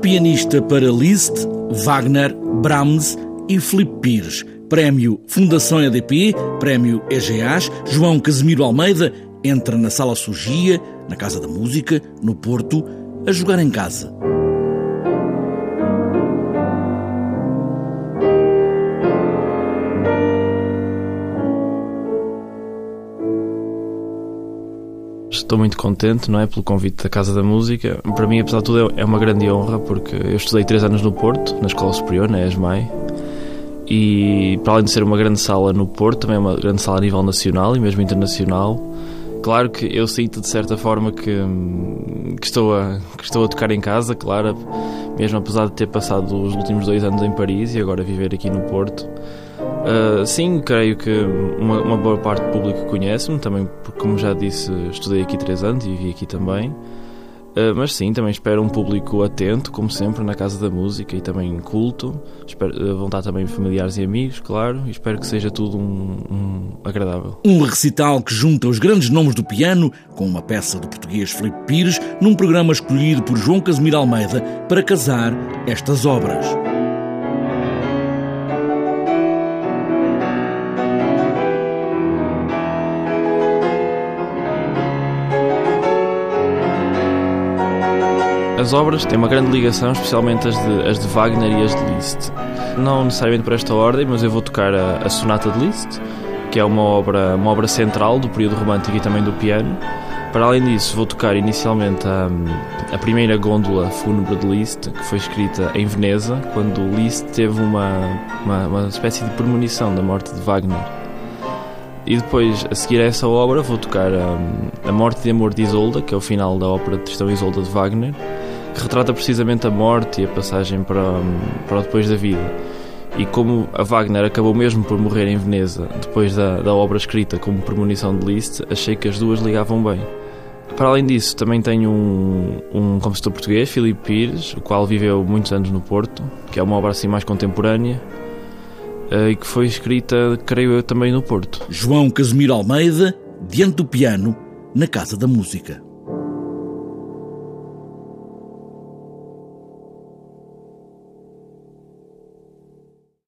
pianista para Liszt, Wagner, Brahms e Filipe Pires. Prémio Fundação EDP, Prémio EGAs, João Casimiro Almeida entra na Sala Sugia, na Casa da Música, no Porto, a jogar em casa. Estou muito contente, não é, pelo convite da Casa da Música. Para mim, apesar de tudo, é uma grande honra porque eu estudei três anos no Porto, na Escola Superior, na ESMAI, e para além de ser uma grande sala no Porto, também é uma grande sala a nível nacional e mesmo internacional. Claro que eu sinto de certa forma que, que, estou, a, que estou a tocar em casa, claro, mesmo apesar de ter passado os últimos dois anos em Paris e agora viver aqui no Porto. Uh, sim, creio que uma, uma boa parte do público conhece-me, também porque, como já disse, estudei aqui três anos e vivi aqui também. Uh, mas sim, também espero um público atento, como sempre, na Casa da Música e também culto. Espero, uh, vão estar também familiares e amigos, claro, e espero que seja tudo um, um agradável. Um recital que junta os grandes nomes do piano com uma peça do português Felipe Pires num programa escolhido por João Casimiro Almeida para casar estas obras. As obras têm uma grande ligação, especialmente as de, as de Wagner e as de Liszt. Não necessariamente por esta ordem, mas eu vou tocar a, a Sonata de Liszt, que é uma obra, uma obra central do período romântico e também do piano. Para além disso, vou tocar inicialmente a, a primeira gôndola fúnebre de Liszt, que foi escrita em Veneza, quando Liszt teve uma, uma, uma espécie de premonição da morte de Wagner. E depois, a seguir a essa obra, vou tocar a, a Morte de Amor de Isolda, que é o final da ópera de Tristão e Isolda de Wagner, que retrata precisamente a morte e a passagem para, para depois da vida. E como a Wagner acabou mesmo por morrer em Veneza depois da, da obra escrita como premonição de Liszt, achei que as duas ligavam bem. Para além disso, também tenho um, um compositor português, Filipe Pires, o qual viveu muitos anos no Porto, que é uma obra assim mais contemporânea eh, e que foi escrita, creio eu, também no Porto. João Casimiro Almeida, diante do piano, na Casa da Música.